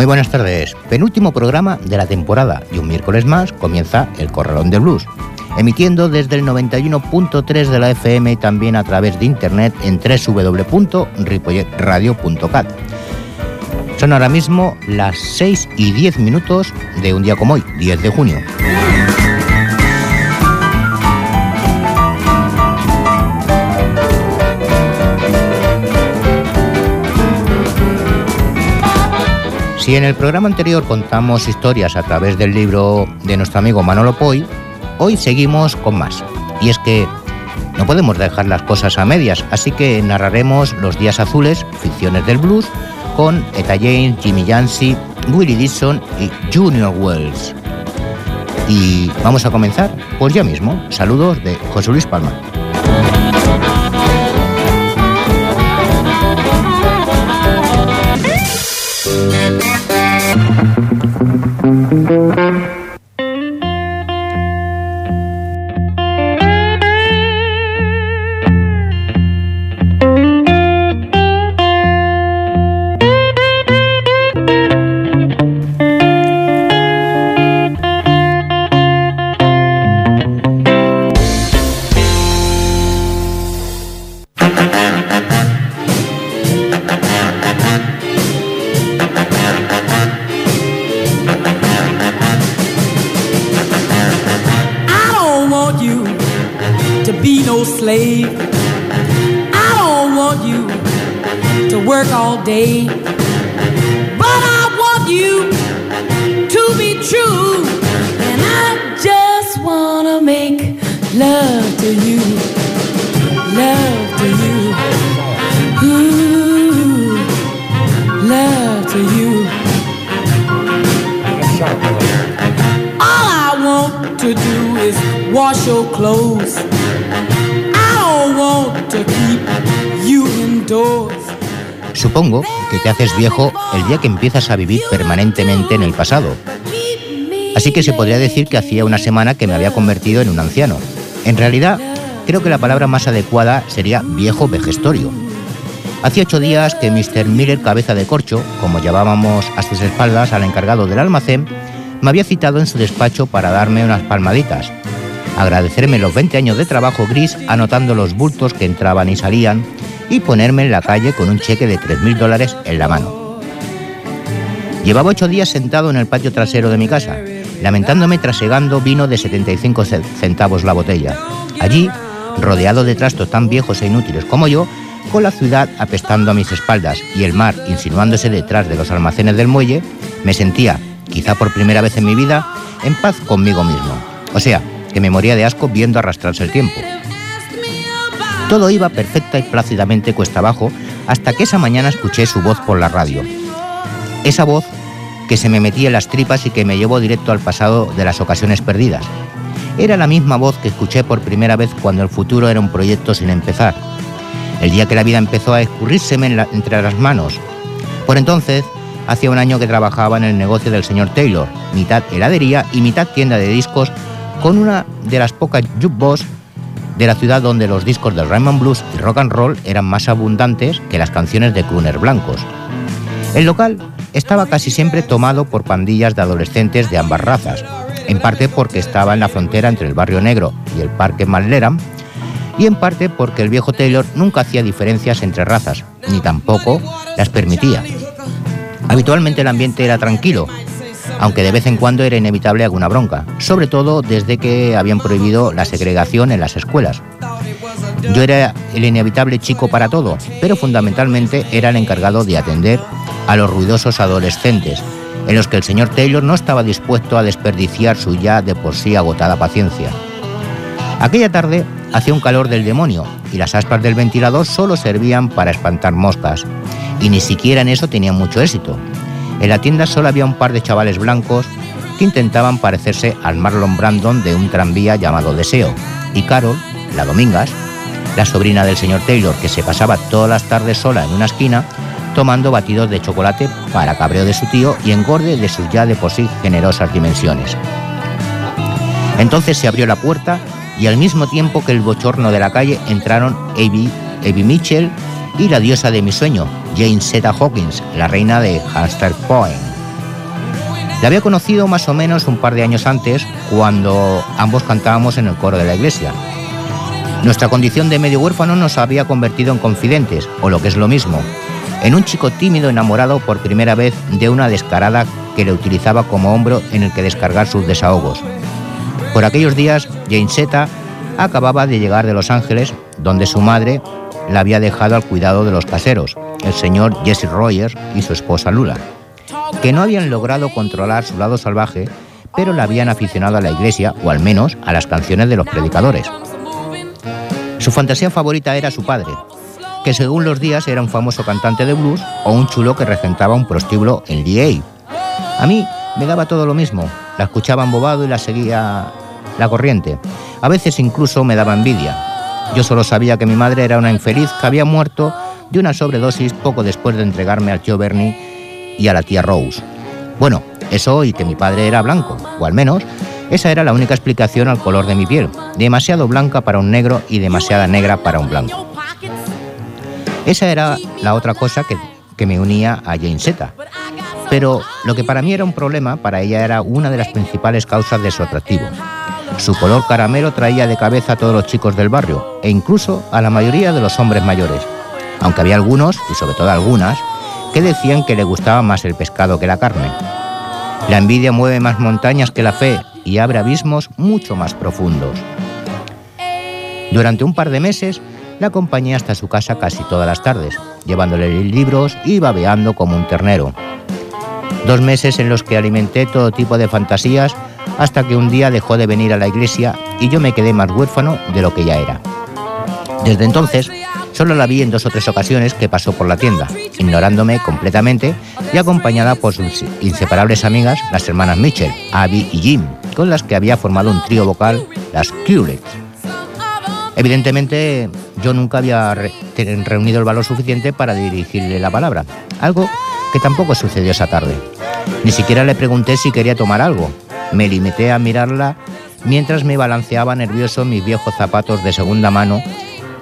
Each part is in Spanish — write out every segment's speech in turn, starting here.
Muy buenas tardes. Penúltimo programa de la temporada y un miércoles más comienza el Corralón de Blues, emitiendo desde el 91.3 de la FM y también a través de internet en www.ripolletradio.cat. Son ahora mismo las 6 y 10 minutos de un día como hoy, 10 de junio. Si en el programa anterior contamos historias a través del libro de nuestro amigo Manolo Poy, hoy seguimos con más. Y es que no podemos dejar las cosas a medias, así que narraremos Los Días Azules, ficciones del blues, con Eta James, Jimmy Yancey, Willie Dixon y Junior Wells. Y vamos a comenzar, pues ya mismo. Saludos de José Luis Palma. Que empiezas a vivir permanentemente en el pasado. Así que se podría decir que hacía una semana que me había convertido en un anciano. En realidad, creo que la palabra más adecuada sería viejo vejestorio. Hacía ocho días que Mr. Miller Cabeza de Corcho, como llamábamos a sus espaldas al encargado del almacén, me había citado en su despacho para darme unas palmaditas, agradecerme los 20 años de trabajo gris anotando los bultos que entraban y salían y ponerme en la calle con un cheque de 3.000 dólares en la mano. Llevaba ocho días sentado en el patio trasero de mi casa, lamentándome trasegando vino de 75 centavos la botella. Allí, rodeado de trastos tan viejos e inútiles como yo, con la ciudad apestando a mis espaldas y el mar insinuándose detrás de los almacenes del muelle, me sentía, quizá por primera vez en mi vida, en paz conmigo mismo. O sea, que me moría de asco viendo arrastrarse el tiempo. Todo iba perfecta y plácidamente cuesta abajo hasta que esa mañana escuché su voz por la radio. Esa voz que se me metía en las tripas y que me llevó directo al pasado de las ocasiones perdidas. Era la misma voz que escuché por primera vez cuando el futuro era un proyecto sin empezar. El día que la vida empezó a escurrírseme entre las manos. Por entonces, hacía un año que trabajaba en el negocio del señor Taylor, mitad heladería y mitad tienda de discos con una de las pocas jukebox de la ciudad donde los discos de Raymond Blues y rock and roll eran más abundantes que las canciones de crooner blancos. El local estaba casi siempre tomado por pandillas de adolescentes de ambas razas, en parte porque estaba en la frontera entre el barrio negro y el parque Malleram, y en parte porque el viejo Taylor nunca hacía diferencias entre razas, ni tampoco las permitía. Habitualmente el ambiente era tranquilo, aunque de vez en cuando era inevitable alguna bronca, sobre todo desde que habían prohibido la segregación en las escuelas. Yo era el inevitable chico para todo, pero fundamentalmente era el encargado de atender a los ruidosos adolescentes, en los que el señor Taylor no estaba dispuesto a desperdiciar su ya de por sí agotada paciencia. Aquella tarde hacía un calor del demonio y las aspas del ventilador solo servían para espantar moscas, y ni siquiera en eso tenían mucho éxito. En la tienda solo había un par de chavales blancos que intentaban parecerse al Marlon Brandon de un tranvía llamado Deseo, y Carol, la Domingas, la sobrina del señor Taylor, que se pasaba todas las tardes sola en una esquina, tomando batidos de chocolate para cabreo de su tío y engorde de sus ya de por sí generosas dimensiones. Entonces se abrió la puerta y al mismo tiempo que el bochorno de la calle entraron Abby, Mitchell y la diosa de mi sueño, Jane Zeta Hawkins, la reina de Hamster Point. La había conocido más o menos un par de años antes, cuando ambos cantábamos en el coro de la iglesia. Nuestra condición de medio huérfano nos había convertido en confidentes, o lo que es lo mismo, en un chico tímido enamorado por primera vez de una descarada que le utilizaba como hombro en el que descargar sus desahogos. Por aquellos días, Jane Seta acababa de llegar de Los Ángeles, donde su madre la había dejado al cuidado de los caseros, el señor Jesse Rogers y su esposa Lula, que no habían logrado controlar su lado salvaje, pero la habían aficionado a la iglesia, o al menos a las canciones de los predicadores. Su fantasía favorita era su padre, que según los días era un famoso cantante de blues o un chulo que regentaba un prostíbulo en DA. A mí me daba todo lo mismo, la escuchaba embobado y la seguía la corriente. A veces incluso me daba envidia. Yo solo sabía que mi madre era una infeliz que había muerto de una sobredosis poco después de entregarme al tío Bernie y a la tía Rose. Bueno, eso y que mi padre era blanco, o al menos esa era la única explicación al color de mi piel, demasiado blanca para un negro y demasiada negra para un blanco. Esa era la otra cosa que, que me unía a Jane Zeta. Pero lo que para mí era un problema, para ella era una de las principales causas de su atractivo. Su color caramelo traía de cabeza a todos los chicos del barrio e incluso a la mayoría de los hombres mayores, aunque había algunos, y sobre todo algunas, que decían que le gustaba más el pescado que la carne. La envidia mueve más montañas que la fe y abre abismos mucho más profundos. Durante un par de meses la acompañé hasta su casa casi todas las tardes, llevándole libros y babeando como un ternero. Dos meses en los que alimenté todo tipo de fantasías hasta que un día dejó de venir a la iglesia y yo me quedé más huérfano de lo que ya era. Desde entonces, solo la vi en dos o tres ocasiones que pasó por la tienda, ignorándome completamente y acompañada por sus inseparables amigas, las hermanas Mitchell, Abby y Jim, con las que había formado un trío vocal, las Curets. Evidentemente, yo nunca había reunido el valor suficiente para dirigirle la palabra, algo que tampoco sucedió esa tarde. Ni siquiera le pregunté si quería tomar algo. Me limité a mirarla mientras me balanceaba nervioso mis viejos zapatos de segunda mano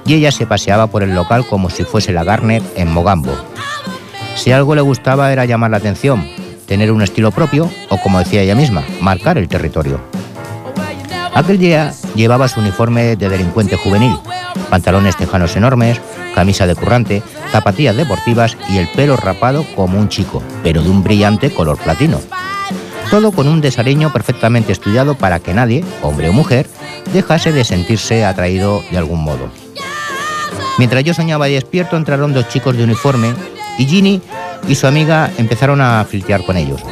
y ella se paseaba por el local como si fuese la Garner en Mogambo. Si algo le gustaba era llamar la atención, tener un estilo propio o, como decía ella misma, marcar el territorio. Aquel día llevaba su uniforme de delincuente juvenil, pantalones tejanos enormes, camisa de currante, zapatillas deportivas y el pelo rapado como un chico, pero de un brillante color platino. Todo con un desaliño perfectamente estudiado para que nadie, hombre o mujer, dejase de sentirse atraído de algún modo. Mientras yo soñaba despierto, entraron dos chicos de uniforme y Ginny y su amiga empezaron a filtear con ellos.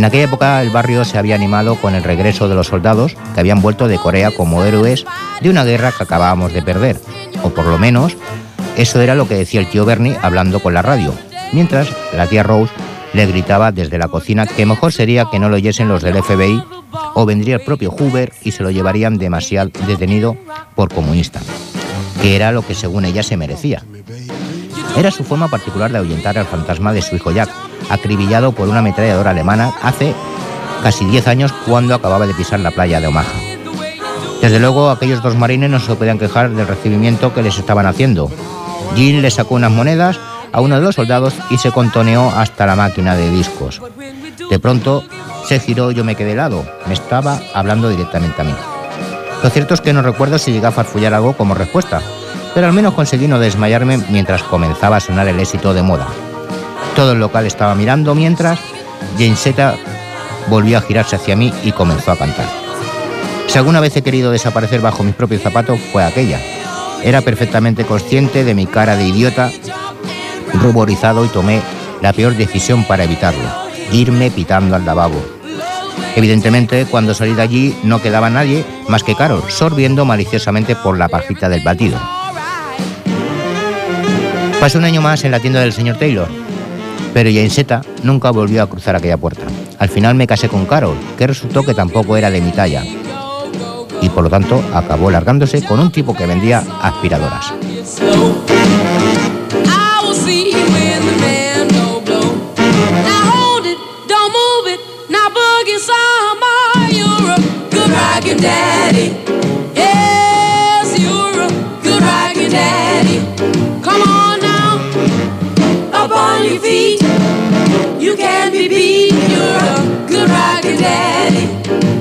En aquella época el barrio se había animado con el regreso de los soldados que habían vuelto de Corea como héroes de una guerra que acabábamos de perder, o por lo menos eso era lo que decía el tío Bernie hablando con la radio, mientras la tía Rose le gritaba desde la cocina que mejor sería que no lo oyesen los del FBI o vendría el propio Hoover y se lo llevarían demasiado detenido por comunista, que era lo que según ella se merecía. Era su forma particular de ahuyentar al fantasma de su hijo Jack, acribillado por una ametralladora alemana hace casi 10 años cuando acababa de pisar la playa de Omaha. Desde luego, aquellos dos marines no se podían quejar del recibimiento que les estaban haciendo. Jean le sacó unas monedas a uno de los soldados y se contoneó hasta la máquina de discos. De pronto se giró y yo me quedé helado. Me estaba hablando directamente a mí. Lo cierto es que no recuerdo si llegué a farfullar algo como respuesta, pero al menos conseguí no desmayarme mientras comenzaba a sonar el éxito de moda. Todo el local estaba mirando mientras Jane Zeta volvió a girarse hacia mí y comenzó a cantar. Si alguna vez he querido desaparecer bajo mis propios zapatos fue aquella. Era perfectamente consciente de mi cara de idiota, ruborizado y tomé la peor decisión para evitarlo, irme pitando al lavabo. Evidentemente, cuando salí de allí no quedaba nadie más que Carol, sorbiendo maliciosamente por la pajita del batido. Pasé un año más en la tienda del señor Taylor, pero Jane Zeta nunca volvió a cruzar aquella puerta. Al final me casé con Carol, que resultó que tampoco era de mi talla, y por lo tanto acabó largándose con un tipo que vendía aspiradoras. daddy.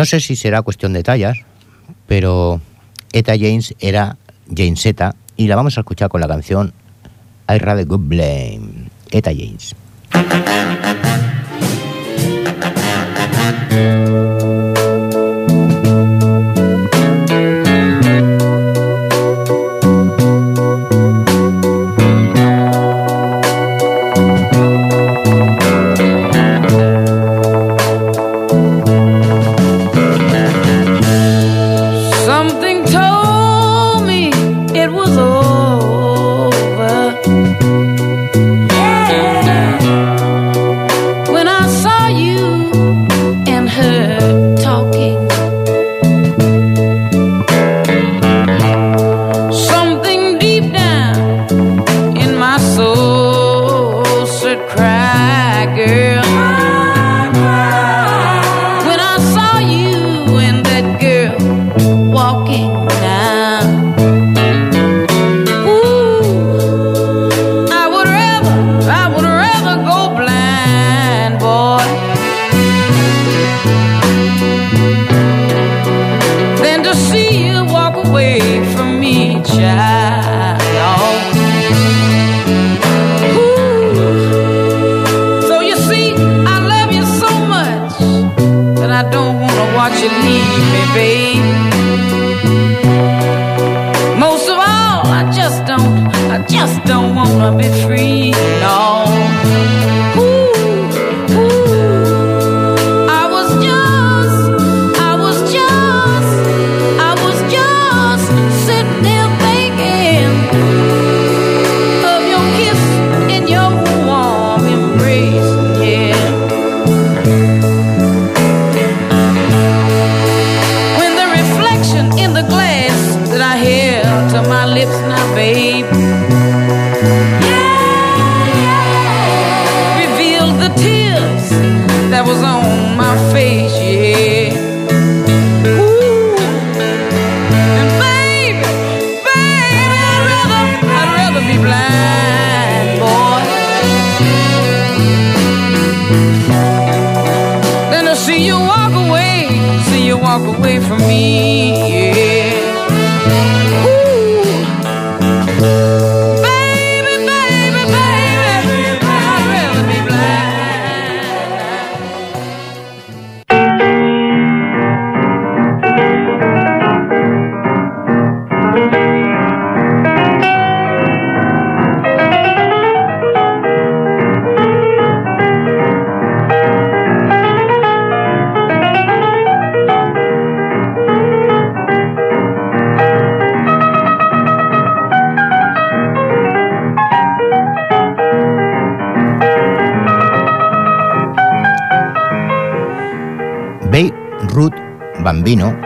No sé si será cuestión de tallas, pero Eta James era James Eta y la vamos a escuchar con la canción I Rather Good Blame. Eta James.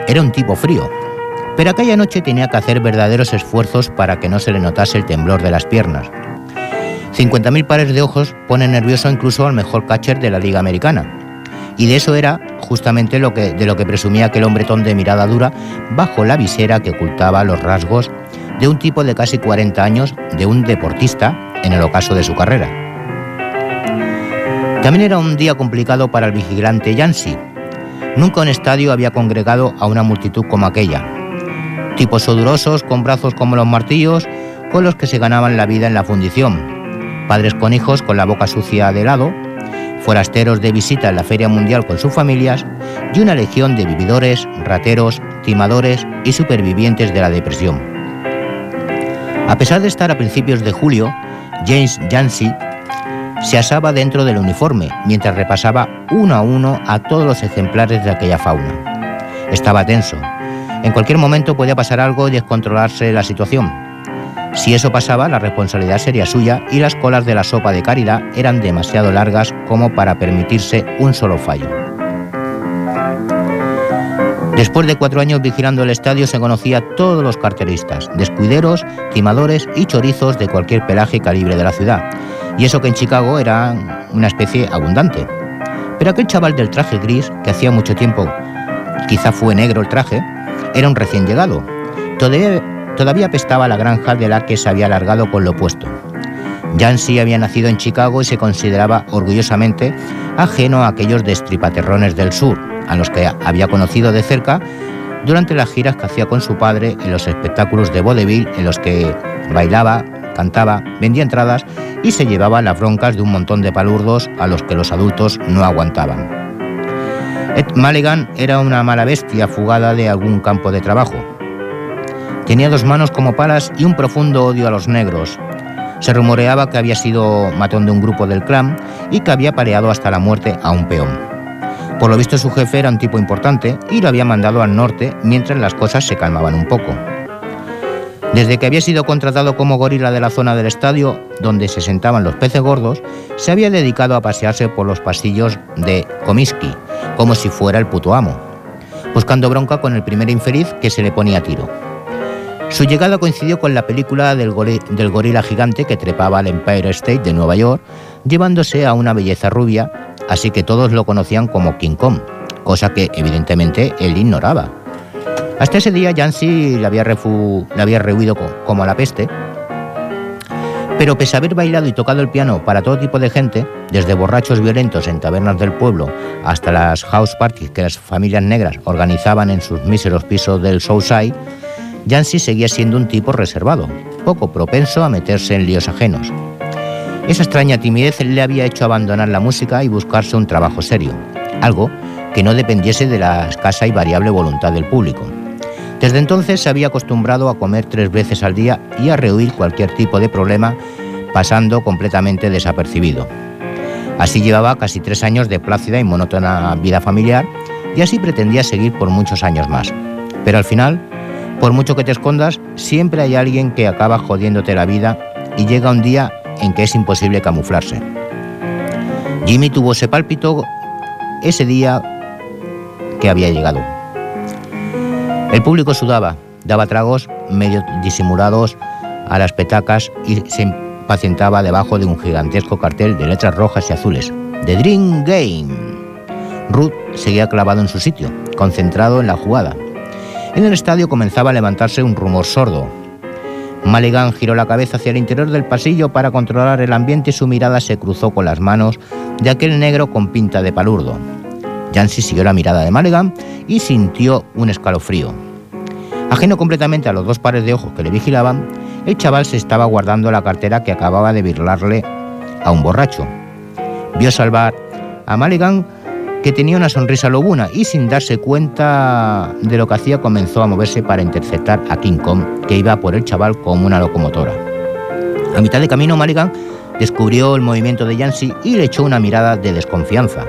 Era un tipo frío, pero aquella noche tenía que hacer verdaderos esfuerzos para que no se le notase el temblor de las piernas. 50.000 pares de ojos ponen nervioso incluso al mejor catcher de la Liga Americana. Y de eso era justamente lo que, de lo que presumía aquel hombretón de mirada dura bajo la visera que ocultaba los rasgos de un tipo de casi 40 años, de un deportista en el ocaso de su carrera. También era un día complicado para el vigilante Yancy, Nunca un estadio había congregado a una multitud como aquella. Tipos sudorosos con brazos como los martillos con los que se ganaban la vida en la fundición. Padres con hijos con la boca sucia de helado, forasteros de visita en la Feria Mundial con sus familias y una legión de vividores, rateros, timadores y supervivientes de la depresión. A pesar de estar a principios de julio, James Yancey se asaba dentro del uniforme mientras repasaba uno a uno a todos los ejemplares de aquella fauna. Estaba tenso. En cualquier momento podía pasar algo y descontrolarse la situación. Si eso pasaba, la responsabilidad sería suya y las colas de la sopa de caridad eran demasiado largas como para permitirse un solo fallo. Después de cuatro años vigilando el estadio se conocía a todos los carteristas, descuideros, timadores y chorizos de cualquier pelaje y calibre de la ciudad. Y eso que en Chicago era una especie abundante. Pero aquel chaval del traje gris, que hacía mucho tiempo quizá fue negro el traje, era un recién llegado. Todavía, apestaba la granja de la que se había largado con lo opuesto. Jansi había nacido en Chicago y se consideraba orgullosamente ajeno a aquellos destripaterrones del sur, a los que había conocido de cerca durante las giras que hacía con su padre en los espectáculos de vaudeville en los que bailaba, cantaba, vendía entradas y se llevaba las broncas de un montón de palurdos a los que los adultos no aguantaban. Ed Mulligan era una mala bestia fugada de algún campo de trabajo. Tenía dos manos como palas y un profundo odio a los negros. Se rumoreaba que había sido matón de un grupo del clan y que había pareado hasta la muerte a un peón. Por lo visto su jefe era un tipo importante y lo había mandado al norte mientras las cosas se calmaban un poco. Desde que había sido contratado como gorila de la zona del estadio donde se sentaban los peces gordos, se había dedicado a pasearse por los pasillos de Comiskey, como si fuera el puto amo, buscando bronca con el primer infeliz que se le ponía a tiro. Su llegada coincidió con la película del, del gorila gigante que trepaba al Empire State de Nueva York, llevándose a una belleza rubia así que todos lo conocían como King Kong, cosa que evidentemente él ignoraba. Hasta ese día Yancy le había, había rehuido como a la peste, pero pese a haber bailado y tocado el piano para todo tipo de gente, desde borrachos violentos en tabernas del pueblo hasta las house parties que las familias negras organizaban en sus míseros pisos del Southside, Yancy seguía siendo un tipo reservado, poco propenso a meterse en líos ajenos. Esa extraña timidez le había hecho abandonar la música y buscarse un trabajo serio, algo que no dependiese de la escasa y variable voluntad del público. Desde entonces se había acostumbrado a comer tres veces al día y a rehuir cualquier tipo de problema, pasando completamente desapercibido. Así llevaba casi tres años de plácida y monótona vida familiar y así pretendía seguir por muchos años más. Pero al final, por mucho que te escondas, siempre hay alguien que acaba jodiéndote la vida y llega un día en que es imposible camuflarse. Jimmy tuvo ese pálpito ese día que había llegado. El público sudaba, daba tragos medio disimulados a las petacas y se impacientaba debajo de un gigantesco cartel de letras rojas y azules. The Dream Game. Ruth seguía clavado en su sitio, concentrado en la jugada. En el estadio comenzaba a levantarse un rumor sordo, Maligan giró la cabeza hacia el interior del pasillo para controlar el ambiente y su mirada se cruzó con las manos de aquel negro con pinta de palurdo. Jancy siguió la mirada de Maligan y sintió un escalofrío. Ajeno completamente a los dos pares de ojos que le vigilaban, el chaval se estaba guardando la cartera que acababa de birlarle a un borracho. Vio salvar a Maligan que tenía una sonrisa lobuna y sin darse cuenta de lo que hacía comenzó a moverse para interceptar a King Kong, que iba por el chaval como una locomotora. A mitad de camino, Maligan descubrió el movimiento de Yancy y le echó una mirada de desconfianza.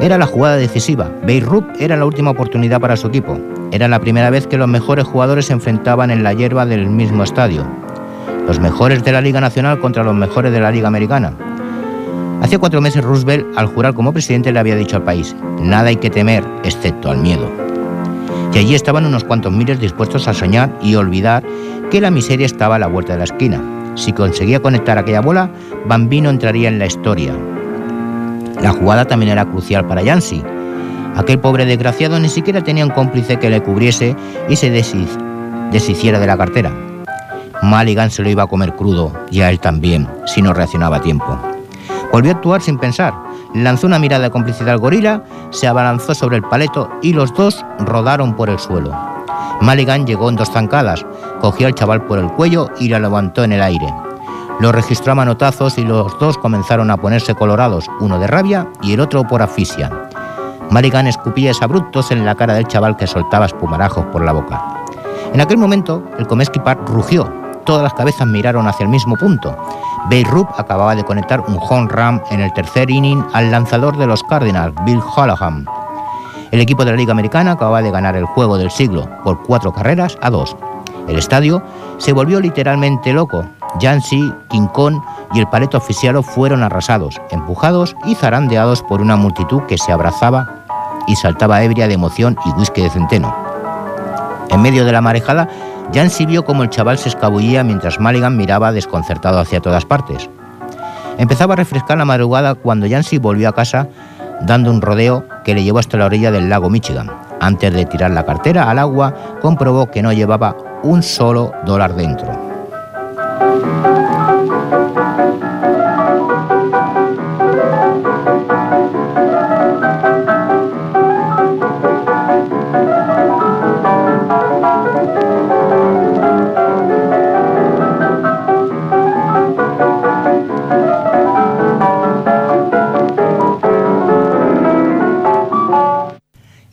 Era la jugada decisiva. Beirut era la última oportunidad para su equipo. Era la primera vez que los mejores jugadores se enfrentaban en la hierba del mismo estadio. Los mejores de la Liga Nacional contra los mejores de la Liga Americana. Hace cuatro meses Roosevelt, al jurar como presidente, le había dicho al país, nada hay que temer, excepto al miedo. Y allí estaban unos cuantos miles dispuestos a soñar y olvidar que la miseria estaba a la vuelta de la esquina. Si conseguía conectar aquella bola, Bambino entraría en la historia. La jugada también era crucial para Yancy. Aquel pobre desgraciado ni siquiera tenía un cómplice que le cubriese y se deshiciera de la cartera. Maligan se lo iba a comer crudo, y a él también, si no reaccionaba a tiempo. Volvió a actuar sin pensar. Lanzó una mirada de complicidad al gorila, se abalanzó sobre el paleto y los dos rodaron por el suelo. Maligan llegó en dos zancadas, cogió al chaval por el cuello y lo levantó en el aire. Lo registró a manotazos y los dos comenzaron a ponerse colorados, uno de rabia y el otro por asfixia. Maligan escupía abruptos en la cara del chaval que soltaba espumarajos por la boca. En aquel momento, el Comeski Park rugió. Todas las cabezas miraron hacia el mismo punto. Beirut acababa de conectar un home run en el tercer inning al lanzador de los Cardinals, Bill Hollahan. El equipo de la Liga Americana acababa de ganar el juego del siglo por cuatro carreras a dos. El estadio se volvió literalmente loco. King Kong y el paleto oficial fueron arrasados, empujados y zarandeados por una multitud que se abrazaba y saltaba ebria de emoción y whisky de centeno. En medio de la marejada, Jansi vio como el chaval se escabullía mientras Maligan miraba desconcertado hacia todas partes. Empezaba a refrescar la madrugada cuando Jansi volvió a casa dando un rodeo que le llevó hasta la orilla del lago Michigan. Antes de tirar la cartera al agua, comprobó que no llevaba un solo dólar dentro.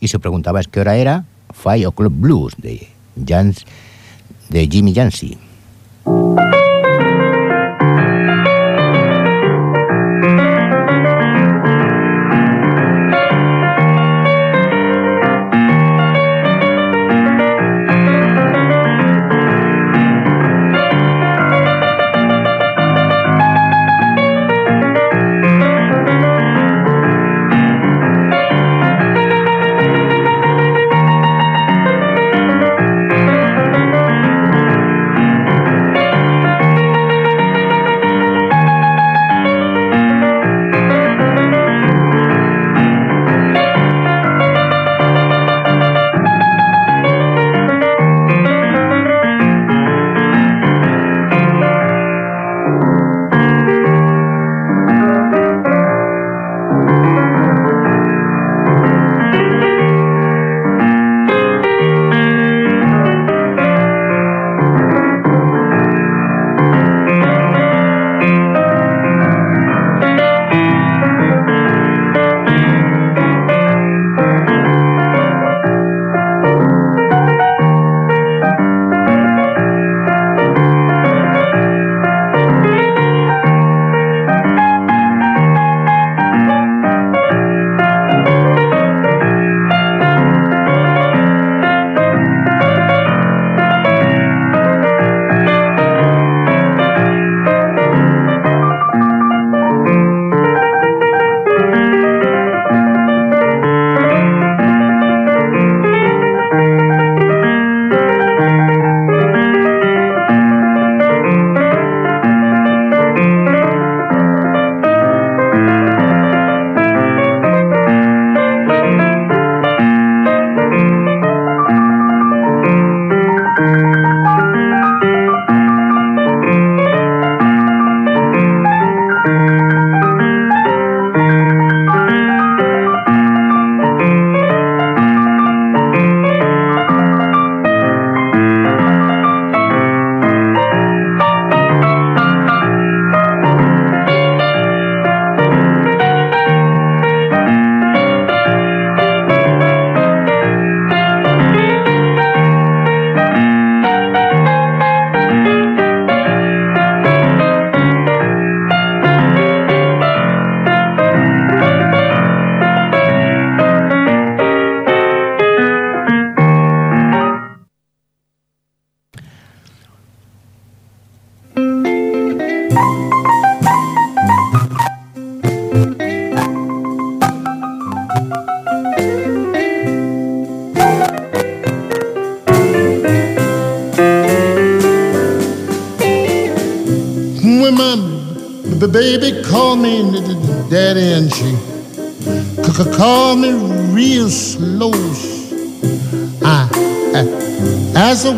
Y se preguntaba qué hora era, Five O'Clock Blues de, Jans, de Jimmy Jansi.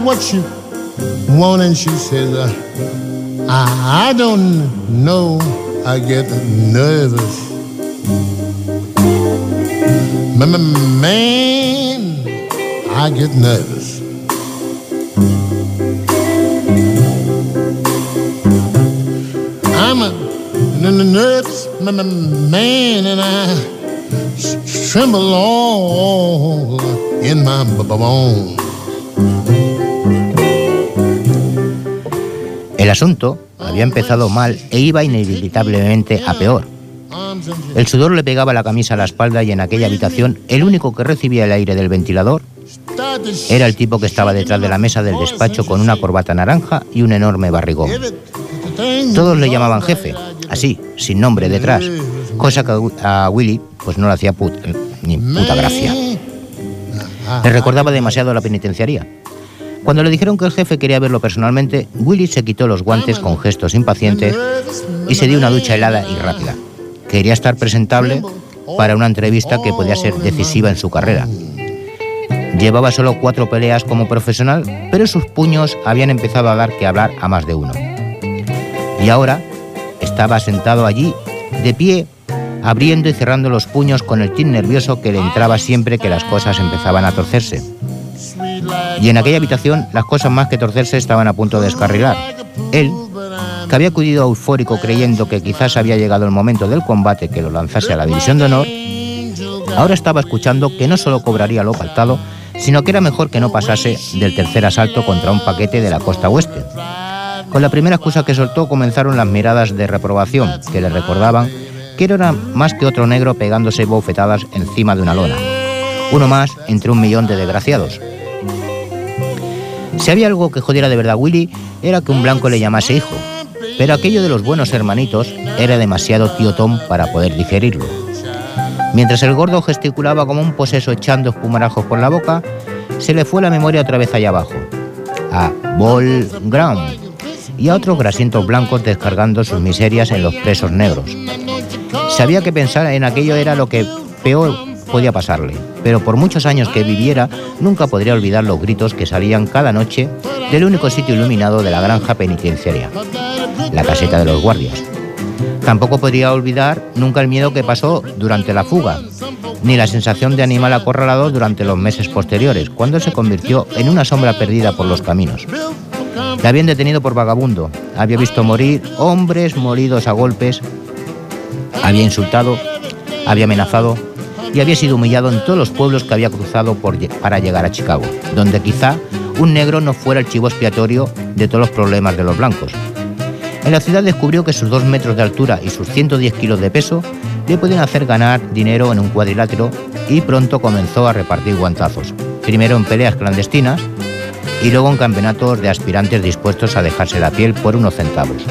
what you want? And she says, uh, I, I don't know. I get nervous. Man, I get nervous. I'm a nervous man, and I tremble all in my bones. Asunto había empezado mal e iba inevitablemente a peor. El sudor le pegaba la camisa a la espalda y en aquella habitación el único que recibía el aire del ventilador era el tipo que estaba detrás de la mesa del despacho con una corbata naranja y un enorme barrigón. Todos le llamaban jefe, así, sin nombre detrás, cosa que a Willy pues no le hacía ni puta gracia. Le recordaba demasiado la penitenciaría. Cuando le dijeron que el jefe quería verlo personalmente, Willy se quitó los guantes con gestos impacientes y se dio una ducha helada y rápida. Quería estar presentable para una entrevista que podía ser decisiva en su carrera. Llevaba solo cuatro peleas como profesional, pero sus puños habían empezado a dar que hablar a más de uno. Y ahora estaba sentado allí, de pie, abriendo y cerrando los puños con el tin nervioso que le entraba siempre que las cosas empezaban a torcerse. Y en aquella habitación las cosas más que torcerse estaban a punto de descarrilar. Él, que había acudido eufórico creyendo que quizás había llegado el momento del combate que lo lanzase a la división de honor, ahora estaba escuchando que no solo cobraría lo faltado, sino que era mejor que no pasase del tercer asalto contra un paquete de la costa oeste. Con la primera excusa que soltó comenzaron las miradas de reprobación, que le recordaban que era más que otro negro pegándose bofetadas encima de una lona. Uno más entre un millón de desgraciados. Si había algo que jodiera de verdad a Willy, era que un blanco le llamase hijo, pero aquello de los buenos hermanitos era demasiado tío Tom para poder digerirlo. Mientras el gordo gesticulaba como un poseso echando espumarajos por la boca, se le fue la memoria otra vez allá abajo, a Ball Ground y a otros grasientos blancos descargando sus miserias en los presos negros. Sabía que pensar en aquello era lo que peor podía pasarle, pero por muchos años que viviera nunca podría olvidar los gritos que salían cada noche del único sitio iluminado de la granja penitenciaria, la caseta de los guardias. Tampoco podría olvidar nunca el miedo que pasó durante la fuga, ni la sensación de animal acorralado durante los meses posteriores, cuando se convirtió en una sombra perdida por los caminos. Le habían detenido por vagabundo, había visto morir hombres molidos a golpes, había insultado, había amenazado y había sido humillado en todos los pueblos que había cruzado para llegar a Chicago, donde quizá un negro no fuera el chivo expiatorio de todos los problemas de los blancos. En la ciudad descubrió que sus dos metros de altura y sus 110 kilos de peso le podían hacer ganar dinero en un cuadrilátero y pronto comenzó a repartir guantazos, primero en peleas clandestinas y luego en campeonatos de aspirantes dispuestos a dejarse la piel por unos centavos.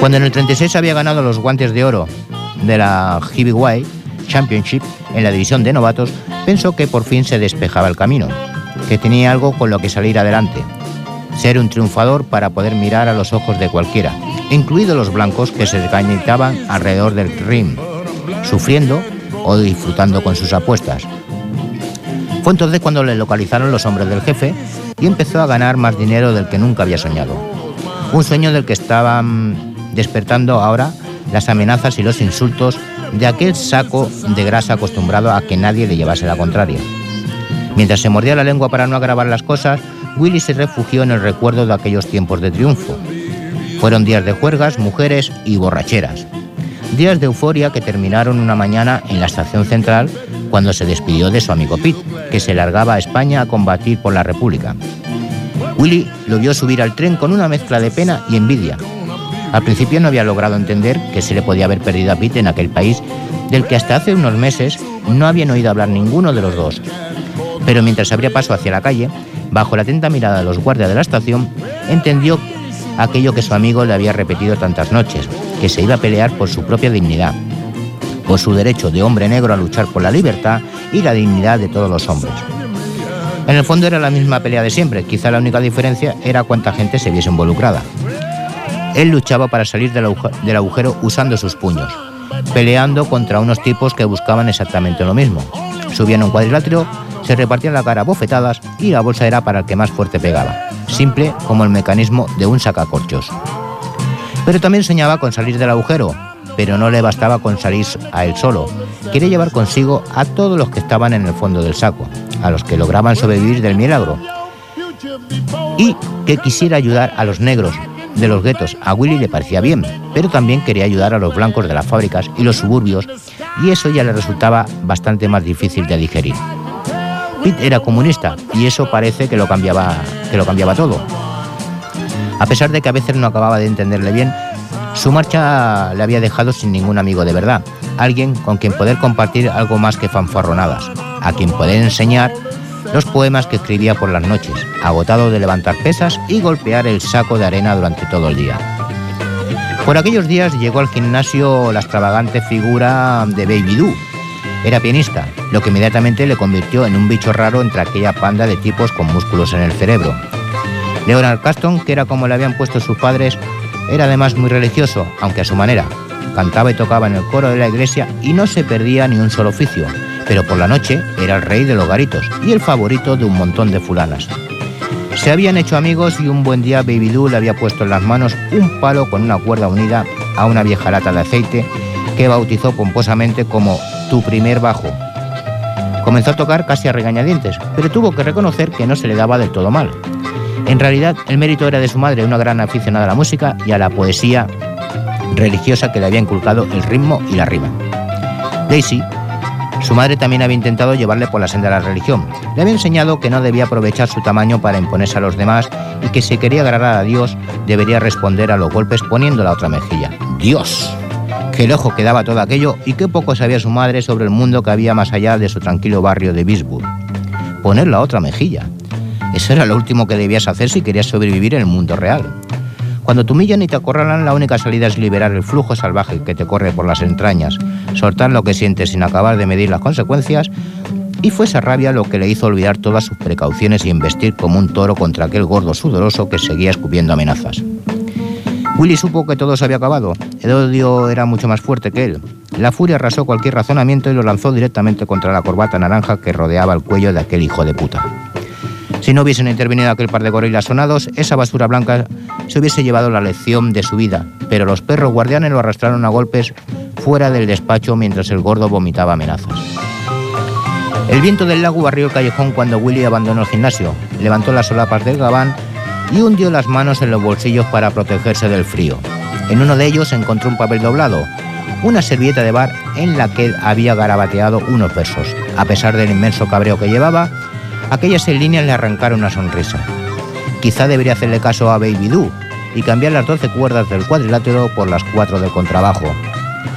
Cuando en el 36 había ganado los guantes de oro de la Heavyweight Championship en la división de novatos, pensó que por fin se despejaba el camino, que tenía algo con lo que salir adelante ser un triunfador para poder mirar a los ojos de cualquiera, incluidos los blancos que se desgañitaban alrededor del ring, sufriendo o disfrutando con sus apuestas. Fue entonces cuando le localizaron los hombres del jefe y empezó a ganar más dinero del que nunca había soñado. Un sueño del que estaban despertando ahora las amenazas y los insultos de aquel saco de grasa acostumbrado a que nadie le llevase la contraria. Mientras se mordía la lengua para no agravar las cosas, Willy se refugió en el recuerdo de aquellos tiempos de triunfo. Fueron días de juergas, mujeres y borracheras. Días de euforia que terminaron una mañana en la estación central cuando se despidió de su amigo Pete, que se largaba a España a combatir por la República. Willy lo vio subir al tren con una mezcla de pena y envidia. Al principio no había logrado entender que se le podía haber perdido a Pete en aquel país del que hasta hace unos meses no habían oído hablar ninguno de los dos. Pero mientras abría paso hacia la calle, Bajo la atenta mirada de los guardias de la estación, entendió aquello que su amigo le había repetido tantas noches, que se iba a pelear por su propia dignidad, por su derecho de hombre negro a luchar por la libertad y la dignidad de todos los hombres. En el fondo era la misma pelea de siempre, quizá la única diferencia era cuánta gente se viese involucrada. Él luchaba para salir del agujero usando sus puños, peleando contra unos tipos que buscaban exactamente lo mismo. Subían un cuadrilátero se repartían la cara bofetadas y la bolsa era para el que más fuerte pegaba, simple como el mecanismo de un sacacorchos. Pero también soñaba con salir del agujero, pero no le bastaba con salir a él solo. Quería llevar consigo a todos los que estaban en el fondo del saco, a los que lograban sobrevivir del milagro. Y que quisiera ayudar a los negros, de los guetos a Willy le parecía bien, pero también quería ayudar a los blancos de las fábricas y los suburbios, y eso ya le resultaba bastante más difícil de digerir. Pete era comunista y eso parece que lo cambiaba, que lo cambiaba todo. A pesar de que a veces no acababa de entenderle bien, su marcha le había dejado sin ningún amigo de verdad, alguien con quien poder compartir algo más que fanfarronadas, a quien poder enseñar los poemas que escribía por las noches, agotado de levantar pesas y golpear el saco de arena durante todo el día. Por aquellos días llegó al gimnasio la extravagante figura de Baby Doo. Era pianista, lo que inmediatamente le convirtió en un bicho raro entre aquella panda de tipos con músculos en el cerebro. Leonard Caston, que era como le habían puesto sus padres, era además muy religioso, aunque a su manera. Cantaba y tocaba en el coro de la iglesia y no se perdía ni un solo oficio, pero por la noche era el rey de los garitos y el favorito de un montón de fulanas. Se habían hecho amigos y un buen día Baby Doo le había puesto en las manos un palo con una cuerda unida a una vieja lata de aceite que bautizó pomposamente como Tu primer bajo. Comenzó a tocar casi a regañadientes, pero tuvo que reconocer que no se le daba del todo mal. En realidad, el mérito era de su madre, una gran aficionada a la música y a la poesía religiosa que le había inculcado el ritmo y la rima. Daisy, su madre también había intentado llevarle por la senda de la religión. Le había enseñado que no debía aprovechar su tamaño para imponerse a los demás y que si quería agradar a Dios debería responder a los golpes poniendo la otra mejilla. ¡Dios! Qué lejos quedaba todo aquello y qué poco sabía su madre sobre el mundo que había más allá de su tranquilo barrio de Bisburg. Poner la otra mejilla. Eso era lo último que debías hacer si querías sobrevivir en el mundo real. Cuando te humillan y te acorralan, la única salida es liberar el flujo salvaje que te corre por las entrañas, soltar lo que sientes sin acabar de medir las consecuencias, y fue esa rabia lo que le hizo olvidar todas sus precauciones y investir como un toro contra aquel gordo sudoroso que seguía escupiendo amenazas. Willy supo que todo se había acabado. El odio era mucho más fuerte que él. La furia arrasó cualquier razonamiento y lo lanzó directamente contra la corbata naranja que rodeaba el cuello de aquel hijo de puta. Si no hubiesen intervenido aquel par de gorilas sonados, esa basura blanca se hubiese llevado la lección de su vida, pero los perros guardianes lo arrastraron a golpes fuera del despacho mientras el gordo vomitaba amenazas. El viento del lago barrió el callejón cuando Willy abandonó el gimnasio, levantó las solapas del gabán y hundió las manos en los bolsillos para protegerse del frío. En uno de ellos encontró un papel doblado, una servilleta de bar en la que había garabateado unos versos. A pesar del inmenso cabreo que llevaba, Aquellas líneas le arrancaron una sonrisa. Quizá debería hacerle caso a Baby Doo y cambiar las doce cuerdas del cuadrilátero por las cuatro del contrabajo.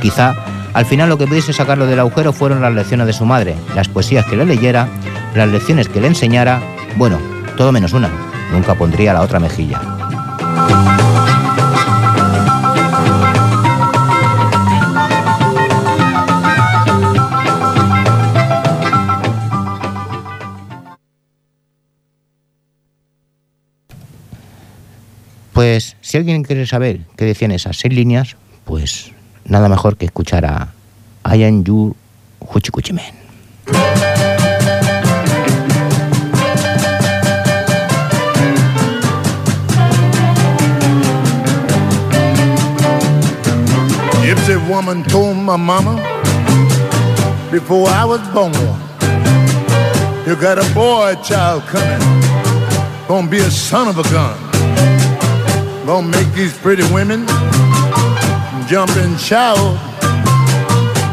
Quizá al final lo que pudiese sacarlo del agujero fueron las lecciones de su madre, las poesías que le leyera, las lecciones que le enseñara, bueno, todo menos una, nunca pondría la otra mejilla. Pues si alguien quiere saber qué decían esas seis líneas, pues nada mejor que escuchar a I Am You Huchi Man. Gypsy woman told my mama before I was born, you got a boy child coming, gonna be a son of a gun. Gonna make these pretty women jump and shout.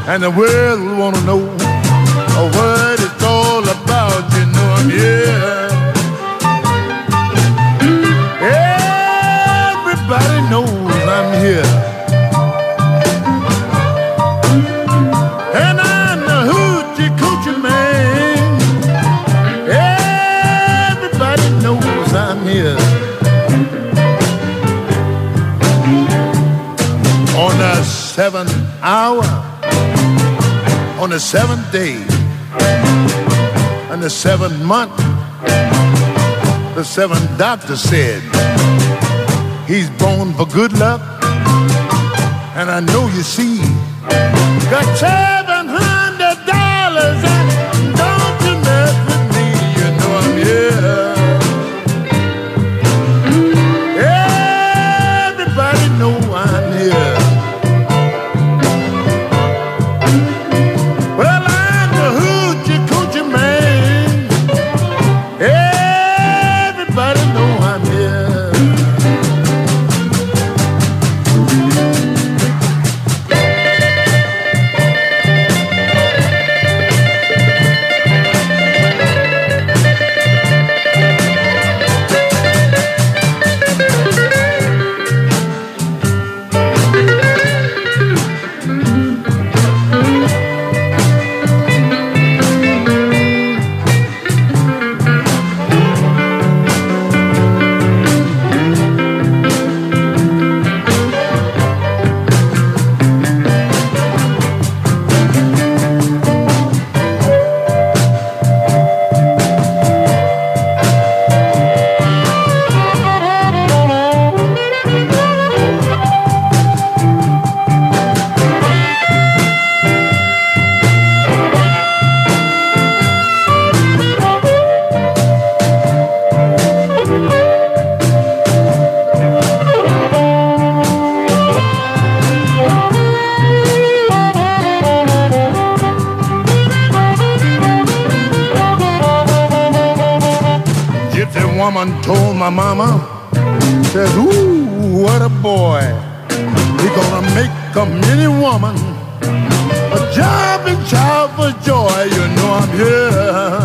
And the world will wanna know what it's all about. You know I'm here. Everybody knows I'm here. Seventh hour, on the seventh day, and the seventh month, the seventh doctor said, He's born for good luck. And I know you see, got seven told my mama, says, ooh, what a boy. He gonna make a mini woman a jumping child for joy. You know I'm here.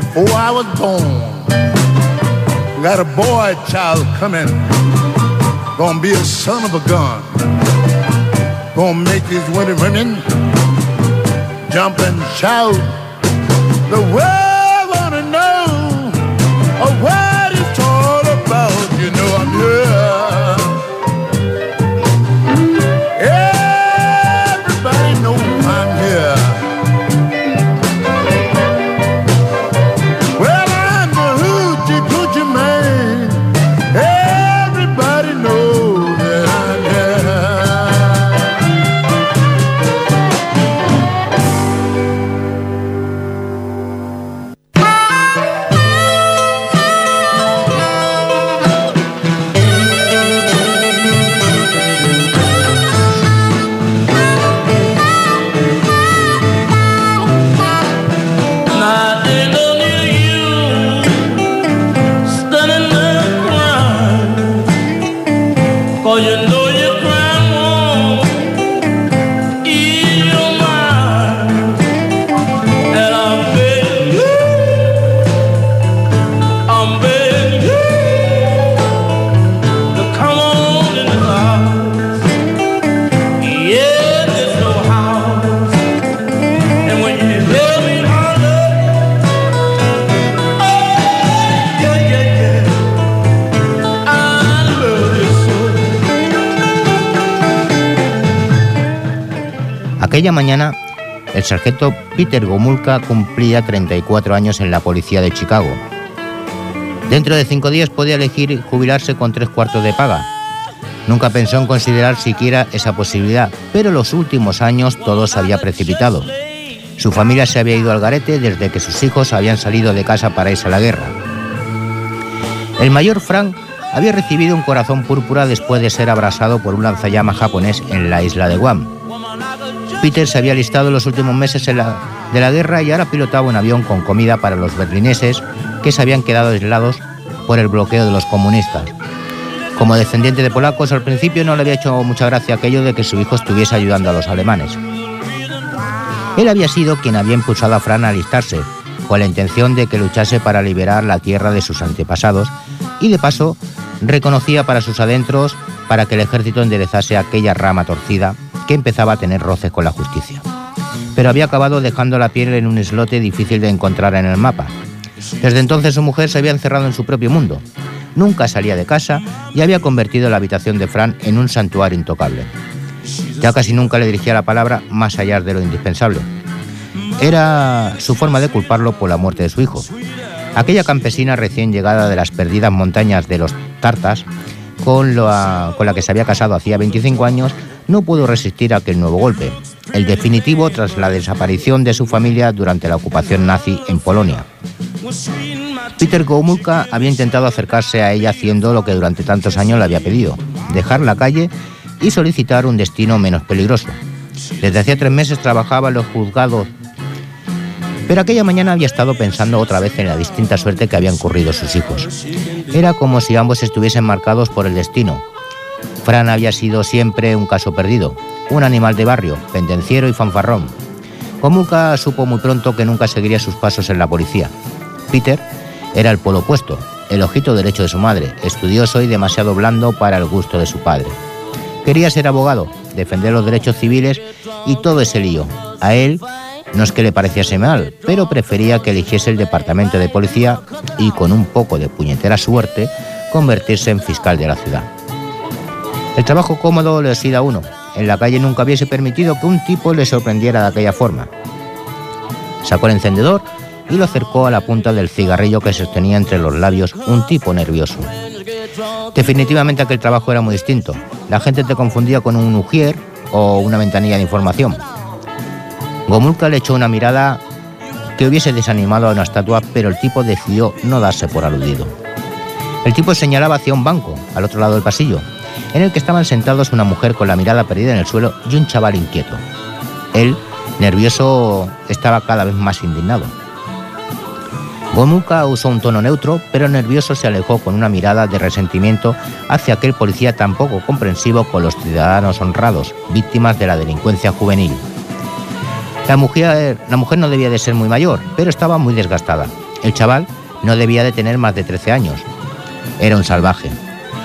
Before I was born, got a boy child coming, gonna be a son of a gun, gonna make these women jump and shout. The world Aquella mañana, el sargento Peter Gomulka cumplía 34 años en la policía de Chicago. Dentro de cinco días podía elegir jubilarse con tres cuartos de paga. Nunca pensó en considerar siquiera esa posibilidad, pero los últimos años todo se había precipitado. Su familia se había ido al garete desde que sus hijos habían salido de casa para irse a la guerra. El mayor Frank había recibido un corazón púrpura después de ser abrasado por un lanzallamas japonés en la isla de Guam. Peter se había alistado los últimos meses en la- de la guerra y ahora pilotaba un avión con comida para los berlineses que se habían quedado aislados por el bloqueo de los comunistas. Como descendiente de polacos, al principio no le había hecho mucha gracia aquello de que su hijo estuviese ayudando a los alemanes. Él había sido quien había impulsado a Fran a alistarse, con la intención de que luchase para liberar la tierra de sus antepasados y de paso reconocía para sus adentros para que el ejército enderezase aquella rama torcida que empezaba a tener roces con la justicia. Pero había acabado dejando la piel en un islote difícil de encontrar en el mapa. Desde entonces su mujer se había encerrado en su propio mundo. Nunca salía de casa y había convertido la habitación de Fran en un santuario intocable. Ya casi nunca le dirigía la palabra más allá de lo indispensable. Era su forma de culparlo por la muerte de su hijo. Aquella campesina recién llegada de las perdidas montañas de los Tartas, con con la que se había casado hacía 25 años, no pudo resistir aquel nuevo golpe, el definitivo tras la desaparición de su familia durante la ocupación nazi en Polonia. Peter Gomulka había intentado acercarse a ella haciendo lo que durante tantos años le había pedido, dejar la calle y solicitar un destino menos peligroso. Desde hacía tres meses trabajaba en los juzgados, pero aquella mañana había estado pensando otra vez en la distinta suerte que habían corrido sus hijos. Era como si ambos estuviesen marcados por el destino. Fran había sido siempre un caso perdido, un animal de barrio, pendenciero y fanfarrón. Gomulka supo muy pronto que nunca seguiría sus pasos en la policía. Peter era el polo opuesto, el ojito derecho de su madre, estudioso y demasiado blando para el gusto de su padre. Quería ser abogado, defender los derechos civiles y todo ese lío. A él no es que le pareciese mal, pero prefería que eligiese el departamento de policía y con un poco de puñetera suerte convertirse en fiscal de la ciudad. El trabajo cómodo le hacía a uno. En la calle nunca hubiese permitido que un tipo le sorprendiera de aquella forma. Sacó el encendedor y lo acercó a la punta del cigarrillo que sostenía entre los labios un tipo nervioso. Definitivamente aquel trabajo era muy distinto. La gente te confundía con un ujier o una ventanilla de información. Gomulka le echó una mirada que hubiese desanimado a una estatua, pero el tipo decidió no darse por aludido. El tipo señalaba hacia un banco, al otro lado del pasillo, en el que estaban sentados una mujer con la mirada perdida en el suelo y un chaval inquieto. Él, nervioso, estaba cada vez más indignado. Gomulka usó un tono neutro, pero nervioso se alejó con una mirada de resentimiento hacia aquel policía tan poco comprensivo con los ciudadanos honrados, víctimas de la delincuencia juvenil. La mujer, la mujer no debía de ser muy mayor, pero estaba muy desgastada. El chaval no debía de tener más de 13 años. Era un salvaje.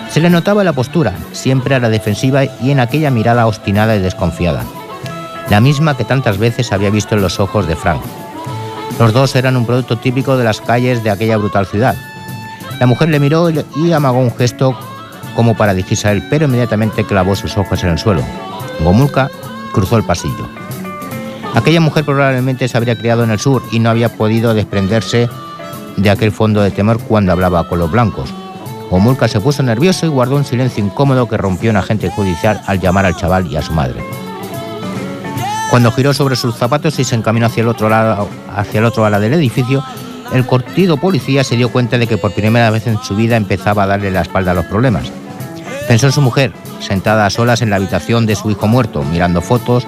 Se le notaba la postura, siempre a la defensiva y en aquella mirada obstinada y desconfiada. La misma que tantas veces había visto en los ojos de Frank. Los dos eran un producto típico de las calles de aquella brutal ciudad. La mujer le miró y amagó un gesto como para dirigirse a él, pero inmediatamente clavó sus ojos en el suelo. Gomulka cruzó el pasillo. Aquella mujer probablemente se habría criado en el sur y no había podido desprenderse de aquel fondo de temor cuando hablaba con los blancos. Gomulka se puso nervioso y guardó un silencio incómodo que rompió un agente judicial al llamar al chaval y a su madre. Cuando giró sobre sus zapatos y se encaminó hacia el otro lado, hacia el otro lado del edificio, el cortido policía se dio cuenta de que por primera vez en su vida empezaba a darle la espalda a los problemas. Pensó en su mujer, sentada a solas en la habitación de su hijo muerto, mirando fotos,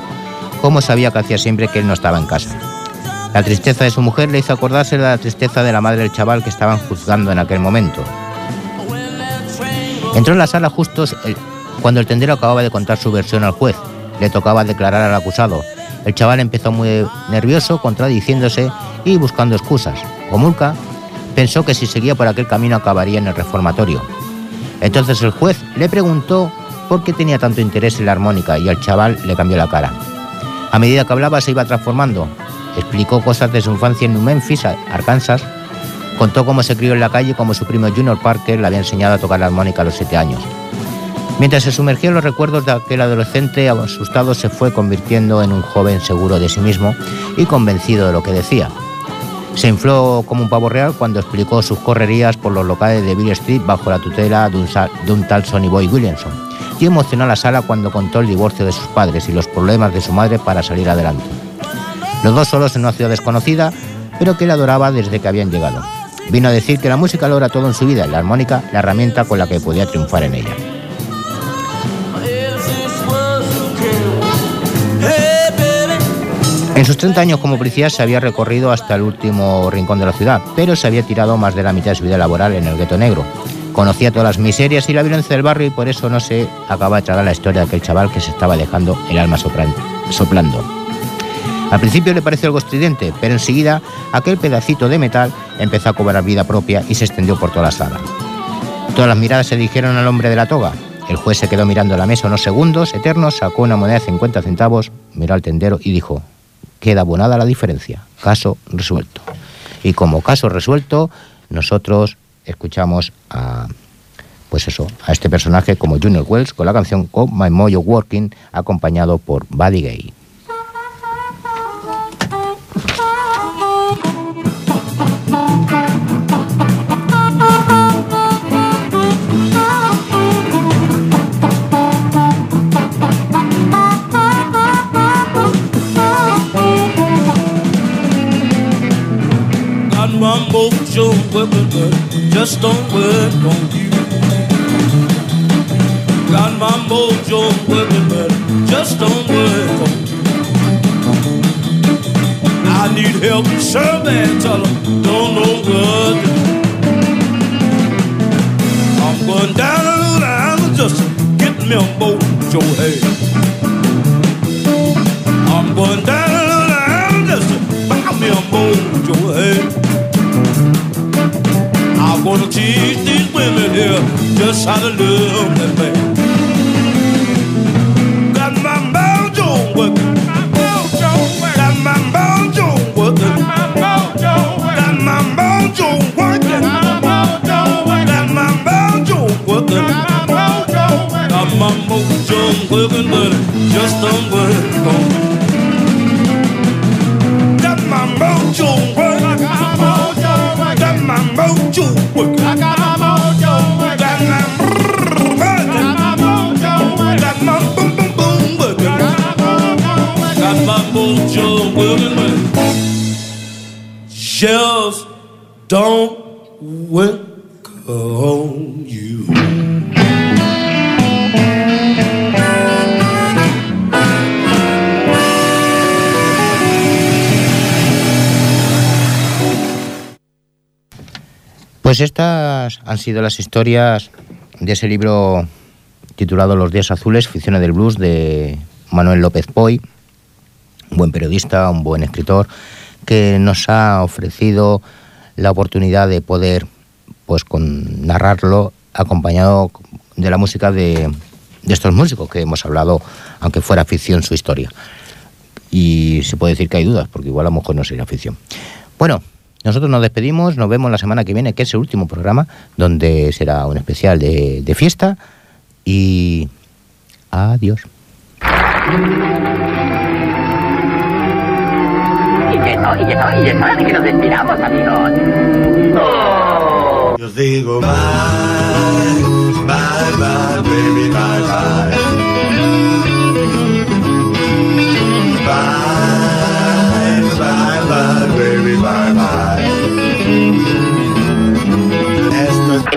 como sabía que hacía siempre que él no estaba en casa. La tristeza de su mujer le hizo acordarse de la tristeza de la madre del chaval que estaban juzgando en aquel momento. Entró en la sala justo cuando el tendero acababa de contar su versión al juez. Le tocaba declarar al acusado. El chaval empezó muy nervioso, contradiciéndose y buscando excusas. Gomulka pensó que si seguía por aquel camino acabaría en el reformatorio. Entonces el juez le preguntó por qué tenía tanto interés en la armónica y al chaval le cambió la cara. A medida que hablaba se iba transformando. Explicó cosas de su infancia en New Memphis, Arkansas. Contó cómo se crió en la calle, como su primo Junior Parker le había enseñado a tocar la armónica a los siete años. Mientras se sumergía en los recuerdos de aquel adolescente, asustado se fue convirtiendo en un joven seguro de sí mismo y convencido de lo que decía. Se infló como un pavo real cuando explicó sus correrías por los locales de Bill Street bajo la tutela de un, de un tal Sonny Boy Williamson y emocionó a la sala cuando contó el divorcio de sus padres y los problemas de su madre para salir adelante. Los dos solos en una ciudad desconocida, pero que él adoraba desde que habían llegado. Vino a decir que la música lo era todo en su vida la armónica la herramienta con la que podía triunfar en ella. En sus 30 años como policía se había recorrido hasta el último rincón de la ciudad, pero se había tirado más de la mitad de su vida laboral en el gueto negro. Conocía todas las miserias y la violencia del barrio y por eso no se acaba de tragar la historia de aquel chaval que se estaba dejando el alma soplando. Al principio le pareció algo estridente, pero enseguida aquel pedacito de metal empezó a cobrar vida propia y se extendió por toda la sala. Todas las miradas se dirigieron al hombre de la toga. El juez se quedó mirando la mesa unos segundos eternos, sacó una moneda de 50 centavos, miró al tendero y dijo, queda abonada la diferencia, caso resuelto. Y como caso resuelto, nosotros escuchamos a pues eso, a este personaje como Junior Wells con la canción con My Mojo Working acompañado por Buddy Gay. Just don't work on you. Got my mojo working, but just don't work on you. I need help, serve and tell them, don't know what to do. I'm going down to the island just get me a mojo head. I'm going down to the island just buy me a mojo head. Gonna teach these women here just how to love that man. Got my mojo working. Just don't work on you. Pues estas han sido las historias de ese libro titulado Los días azules, ficciones del blues de Manuel López Poy, un buen periodista, un buen escritor, que nos ha ofrecido la oportunidad de poder pues con narrarlo acompañado de la música de, de estos músicos que hemos hablado, aunque fuera ficción su historia. Y se puede decir que hay dudas, porque igual a lo mejor no sería ficción. Bueno, nosotros nos despedimos, nos vemos la semana que viene, que es el último programa, donde será un especial de, de fiesta. Y adiós. Y que no, y que no, y es hora de que nos despidamos, amigos. Yo digo bye, bye, bye, baby, bye, bye.